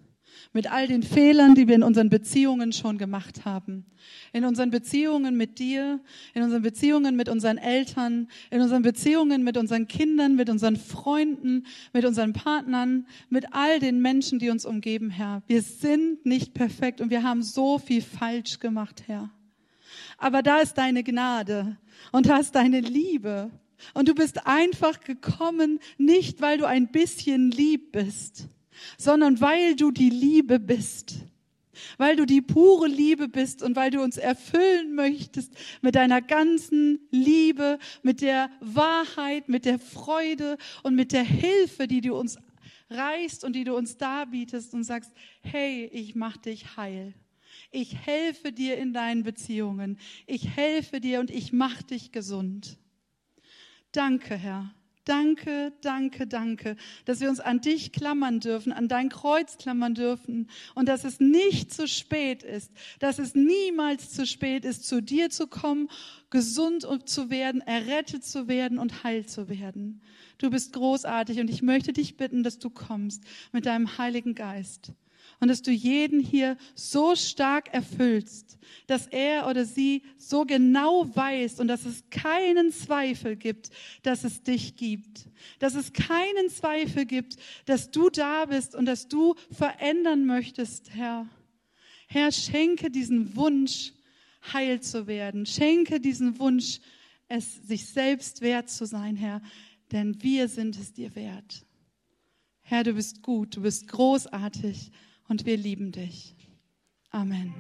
mit all den Fehlern, die wir in unseren Beziehungen schon gemacht haben. In unseren Beziehungen mit dir, in unseren Beziehungen mit unseren Eltern, in unseren Beziehungen mit unseren Kindern, mit unseren Freunden, mit unseren Partnern, mit all den Menschen, die uns umgeben, Herr. Wir sind nicht perfekt und wir haben so viel falsch gemacht, Herr. Aber da ist deine Gnade und da ist deine Liebe. Und du bist einfach gekommen, nicht weil du ein bisschen lieb bist, sondern weil du die Liebe bist. Weil du die pure Liebe bist und weil du uns erfüllen möchtest mit deiner ganzen Liebe, mit der Wahrheit, mit der Freude und mit der Hilfe, die du uns reichst und die du uns darbietest und sagst, hey, ich mach dich heil. Ich helfe dir in deinen Beziehungen. Ich helfe dir und ich mach dich gesund. Danke, Herr. Danke, danke, danke, dass wir uns an dich klammern dürfen, an dein Kreuz klammern dürfen und dass es nicht zu spät ist, dass es niemals zu spät ist, zu dir zu kommen, gesund zu werden, errettet zu werden und heil zu werden. Du bist großartig und ich möchte dich bitten, dass du kommst mit deinem Heiligen Geist und dass du jeden hier so stark erfüllst, dass er oder sie so genau weiß und dass es keinen Zweifel gibt, dass es dich gibt, dass es keinen Zweifel gibt, dass du da bist und dass du verändern möchtest, Herr. Herr, schenke diesen Wunsch, heil zu werden. Schenke diesen Wunsch, es sich selbst wert zu sein, Herr, denn wir sind es dir wert. Herr, du bist gut, du bist großartig und wir lieben dich. Amen.